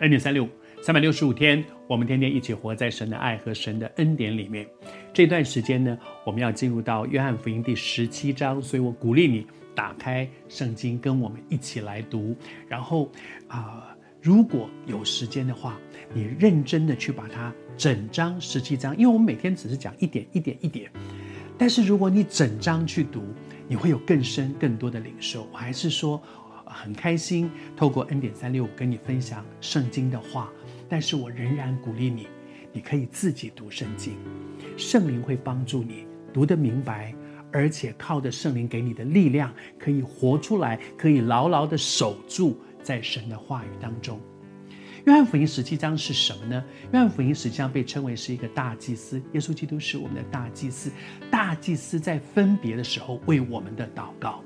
恩典三六五，三百六十五天，我们天天一起活在神的爱和神的恩典里面。这段时间呢，我们要进入到约翰福音第十七章，所以我鼓励你打开圣经，跟我们一起来读。然后啊、如果有时间的话，你认真的去把它整章十七章，因为我们每天只是讲一点一点一点，但是如果你整章去读，你会有更深更多的领受。我还是说。很开心透过 N 点三六五跟你分享圣经的话，但是我仍然鼓励你，你可以自己读圣经，圣灵会帮助你读得明白，而且靠着圣灵给你的力量，可以活出来，可以牢牢的守住在神的话语当中。约翰福音十七章是什么呢？约翰福音实际上被称为是一个大祭司，耶稣基督是我们的大祭司，大祭司在分别的时候为我们的祷告。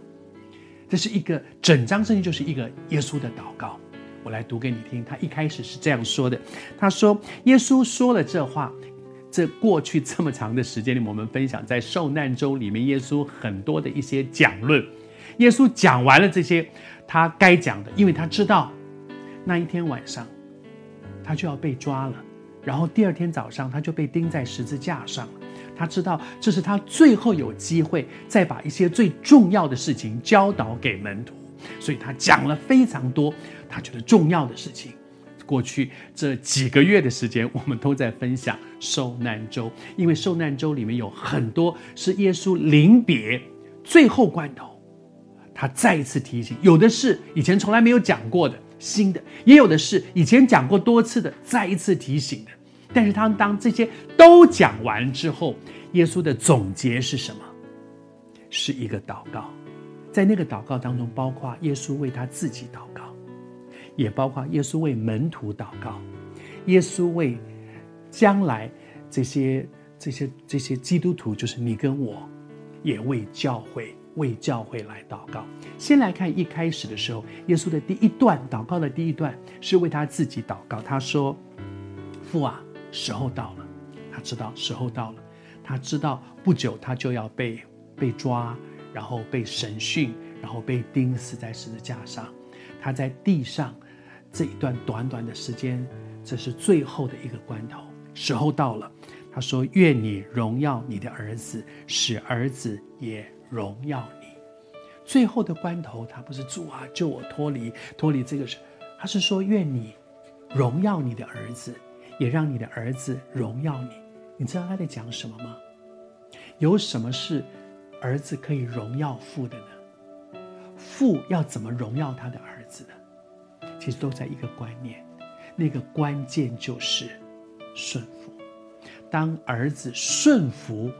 这是一个整张圣经，就是一个耶稣的祷告。我来读给你听。他一开始是这样说的：“他说，耶稣说了这话，这过去这么长的时间里，我们分享在受难周里面，耶稣很多的一些讲论。耶稣讲完了这些他该讲的，因为他知道那一天晚上他就要被抓了，然后第二天早上他就被钉在十字架上了。”他知道这是他最后有机会再把一些最重要的事情教导给门徒，所以他讲了非常多他觉得重要的事情。过去这几个月的时间，我们都在分享受难周，因为受难周里面有很多是耶稣临别最后关头，他再一次提醒，有的是以前从来没有讲过的新的，也有的是以前讲过多次的再一次提醒的。但是他当这些都讲完之后，耶稣的总结是什么？是一个祷告，在那个祷告当中，包括耶稣为他自己祷告，也包括耶稣为门徒祷告，耶稣为将来这些这些这些基督徒，就是你跟我，也为教会为教会来祷告。先来看一开始的时候，耶稣的第一段祷告的第一段是为他自己祷告，他说：“父啊。”时候到了，他知道时候到了，他知道不久他就要被被抓，然后被审讯，然后被钉死在十字架上。他在地上这一段短短的时间，这是最后的一个关头，时候到了。他说：“愿你荣耀你的儿子，使儿子也荣耀你。”最后的关头，他不是主啊，救我脱离脱离这个事，他是说：“愿你荣耀你的儿子。”也让你的儿子荣耀你，你知道他在讲什么吗？有什么是儿子可以荣耀父的呢？父要怎么荣耀他的儿子呢？其实都在一个观念，那个关键就是顺服。当儿子顺服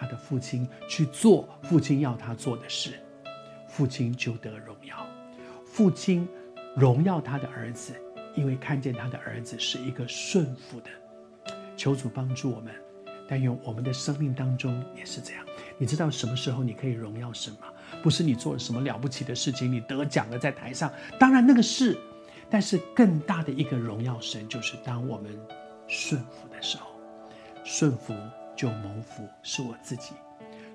他的父亲去做父亲要他做的事，父亲就得荣耀。父亲荣耀他的儿子。因为看见他的儿子是一个顺服的，求主帮助我们。但愿我们的生命当中也是这样。你知道什么时候你可以荣耀神吗？不是你做了什么了不起的事情，你得奖了在台上，当然那个是。但是更大的一个荣耀神，就是当我们顺服的时候，顺服就蒙福，是我自己；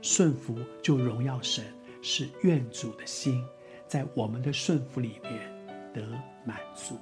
顺服就荣耀神，是愿主的心，在我们的顺服里面。得满足。